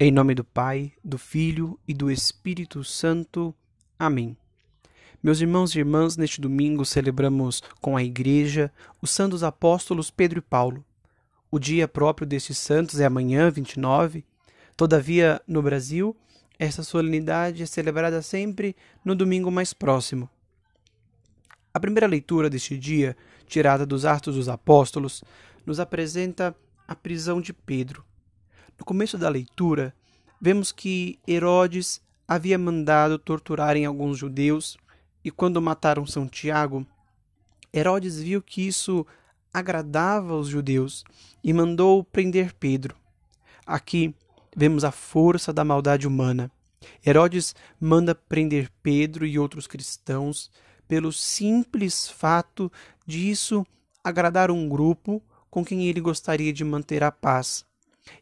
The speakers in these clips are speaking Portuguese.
Em nome do Pai, do Filho e do Espírito Santo. Amém. Meus irmãos e irmãs, neste domingo celebramos com a Igreja os santos apóstolos Pedro e Paulo. O dia próprio destes santos é amanhã, 29. Todavia, no Brasil, esta solenidade é celebrada sempre no domingo mais próximo. A primeira leitura deste dia, tirada dos Atos dos Apóstolos, nos apresenta a prisão de Pedro. No começo da leitura, vemos que Herodes havia mandado torturarem alguns judeus e quando mataram São Tiago, Herodes viu que isso agradava aos judeus e mandou prender Pedro. Aqui vemos a força da maldade humana. Herodes manda prender Pedro e outros cristãos pelo simples fato de isso agradar um grupo com quem ele gostaria de manter a paz.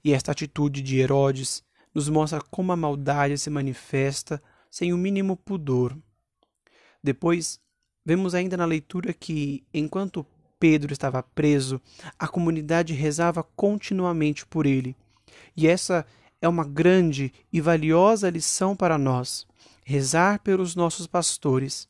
E esta atitude de Herodes nos mostra como a maldade se manifesta sem o mínimo pudor. Depois, vemos ainda na leitura que, enquanto Pedro estava preso, a comunidade rezava continuamente por ele. E essa é uma grande e valiosa lição para nós: rezar pelos nossos pastores.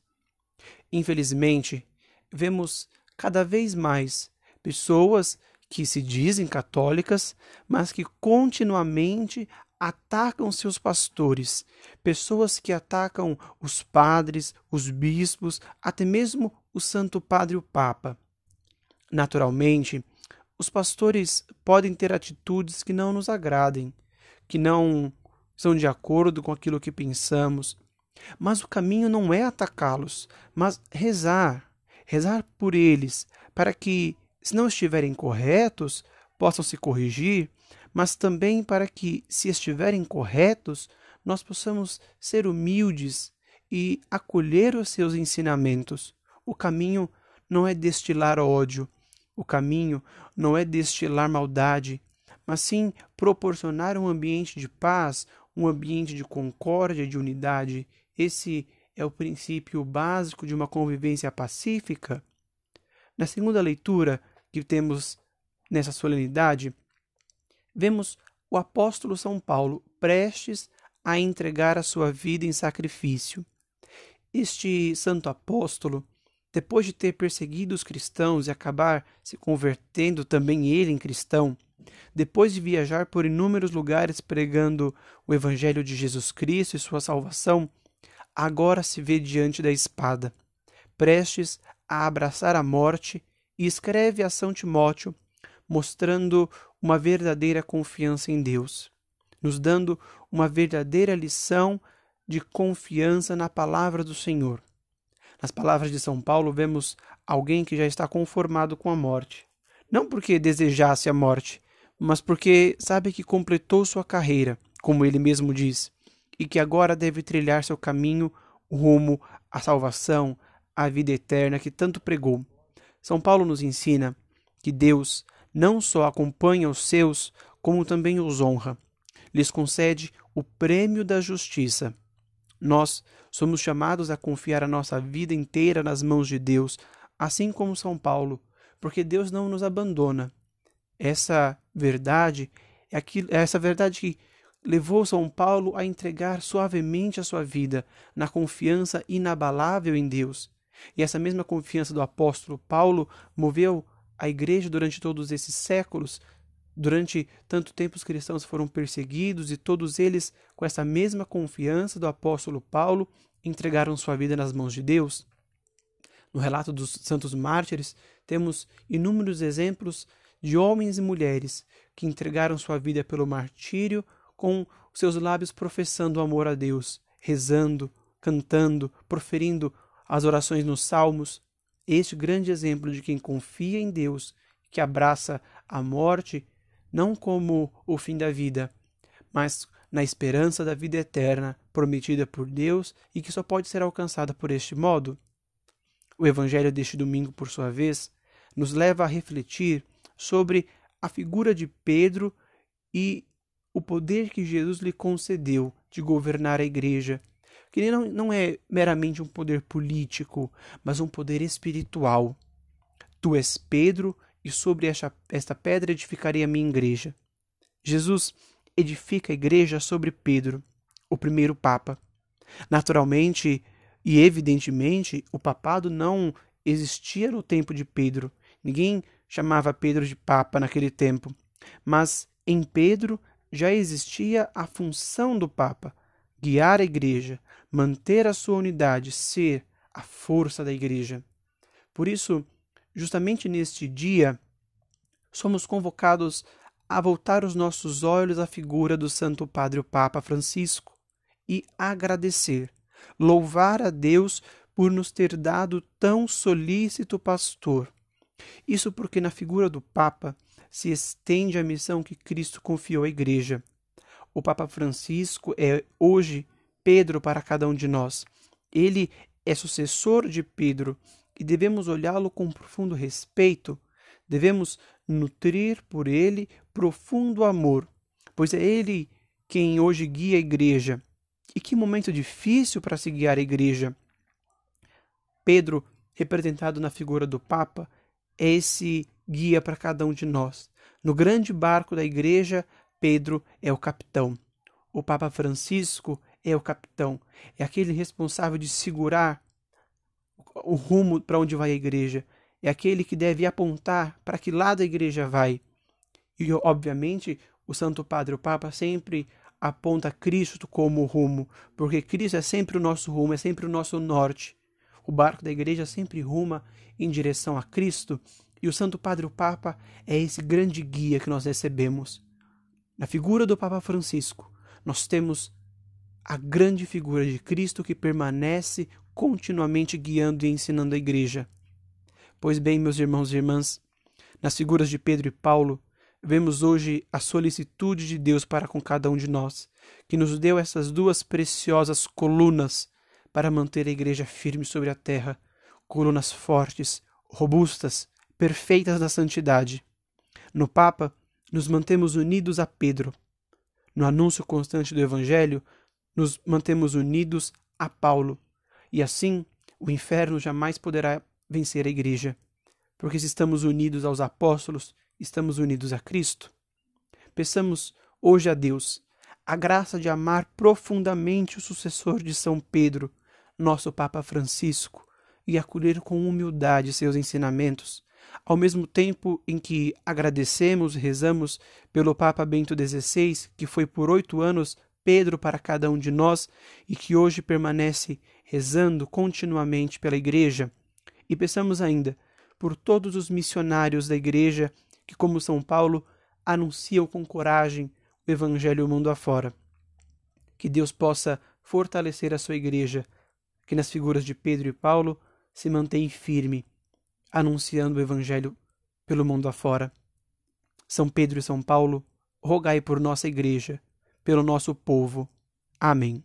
Infelizmente, vemos cada vez mais pessoas que se dizem católicas, mas que continuamente atacam seus pastores, pessoas que atacam os padres, os bispos, até mesmo o Santo Padre o Papa. Naturalmente, os pastores podem ter atitudes que não nos agradem, que não são de acordo com aquilo que pensamos, mas o caminho não é atacá-los, mas rezar, rezar por eles, para que se não estiverem corretos, possam se corrigir, mas também para que, se estiverem corretos, nós possamos ser humildes e acolher os seus ensinamentos. O caminho não é destilar ódio, o caminho não é destilar maldade, mas sim proporcionar um ambiente de paz, um ambiente de concórdia, de unidade. Esse é o princípio básico de uma convivência pacífica. Na segunda leitura, que temos nessa solenidade, vemos o apóstolo São Paulo prestes a entregar a sua vida em sacrifício. Este santo apóstolo, depois de ter perseguido os cristãos e acabar se convertendo também ele em cristão, depois de viajar por inúmeros lugares pregando o Evangelho de Jesus Cristo e sua salvação, agora se vê diante da espada, prestes a abraçar a morte e escreve a São Timóteo, mostrando uma verdadeira confiança em Deus, nos dando uma verdadeira lição de confiança na palavra do Senhor. Nas palavras de São Paulo, vemos alguém que já está conformado com a morte. Não porque desejasse a morte, mas porque sabe que completou sua carreira, como ele mesmo diz, e que agora deve trilhar seu caminho rumo à salvação, à vida eterna que tanto pregou. São Paulo nos ensina que Deus não só acompanha os seus, como também os honra. Lhes concede o prêmio da justiça. Nós somos chamados a confiar a nossa vida inteira nas mãos de Deus, assim como São Paulo, porque Deus não nos abandona. Essa verdade é, aquilo, é essa verdade que levou São Paulo a entregar suavemente a sua vida na confiança inabalável em Deus. E essa mesma confiança do apóstolo Paulo moveu a igreja durante todos esses séculos. Durante tanto tempo os cristãos foram perseguidos e todos eles, com essa mesma confiança do apóstolo Paulo, entregaram sua vida nas mãos de Deus. No relato dos santos mártires, temos inúmeros exemplos de homens e mulheres que entregaram sua vida pelo martírio com seus lábios professando amor a Deus, rezando, cantando, proferindo as orações nos Salmos, este grande exemplo de quem confia em Deus, que abraça a morte não como o fim da vida, mas na esperança da vida eterna prometida por Deus e que só pode ser alcançada por este modo. O Evangelho deste domingo, por sua vez, nos leva a refletir sobre a figura de Pedro e o poder que Jesus lhe concedeu de governar a igreja que não, não é meramente um poder político, mas um poder espiritual. Tu és Pedro, e sobre esta, esta pedra edificarei a minha igreja. Jesus edifica a igreja sobre Pedro, o primeiro papa. Naturalmente e evidentemente, o papado não existia no tempo de Pedro. Ninguém chamava Pedro de papa naquele tempo. Mas em Pedro já existia a função do papa: guiar a igreja, manter a sua unidade, ser a força da igreja. Por isso, justamente neste dia, somos convocados a voltar os nossos olhos à figura do Santo Padre o Papa Francisco e agradecer, louvar a Deus por nos ter dado tão solícito pastor. Isso porque na figura do Papa se estende a missão que Cristo confiou à Igreja. O Papa Francisco é hoje Pedro para cada um de nós. Ele é sucessor de Pedro e devemos olhá-lo com profundo respeito. Devemos nutrir por ele profundo amor, pois é ele quem hoje guia a igreja. E que momento difícil para se guiar a igreja. Pedro, representado na figura do Papa, é esse guia para cada um de nós. No grande barco da igreja, Pedro é o capitão. O Papa Francisco é o capitão. É aquele responsável de segurar o rumo para onde vai a igreja. É aquele que deve apontar para que lado a igreja vai. E, obviamente, o Santo Padre, o Papa, sempre aponta Cristo como rumo, porque Cristo é sempre o nosso rumo, é sempre o nosso norte. O barco da igreja sempre ruma em direção a Cristo, e o Santo Padre, o Papa, é esse grande guia que nós recebemos. Na figura do Papa Francisco, nós temos a grande figura de Cristo que permanece continuamente guiando e ensinando a igreja. Pois bem, meus irmãos e irmãs, nas figuras de Pedro e Paulo, vemos hoje a solicitude de Deus para com cada um de nós, que nos deu essas duas preciosas colunas para manter a igreja firme sobre a terra, colunas fortes, robustas, perfeitas da santidade. No Papa, nos mantemos unidos a Pedro. No anúncio constante do Evangelho, nos mantemos unidos a Paulo. E assim, o inferno jamais poderá vencer a igreja, porque se estamos unidos aos apóstolos, estamos unidos a Cristo. Peçamos hoje a Deus a graça de amar profundamente o sucessor de São Pedro, nosso Papa Francisco, e acolher com humildade seus ensinamentos, ao mesmo tempo em que agradecemos e rezamos pelo Papa Bento XVI, que foi por oito anos Pedro para cada um de nós e que hoje permanece rezando continuamente pela Igreja, e peçamos ainda por todos os missionários da Igreja que, como São Paulo, anunciam com coragem o Evangelho mundo afora. Que Deus possa fortalecer a sua Igreja, que nas figuras de Pedro e Paulo se mantém firme, anunciando o Evangelho pelo mundo afora. São Pedro e São Paulo, rogai por nossa Igreja, pelo nosso povo. Amém.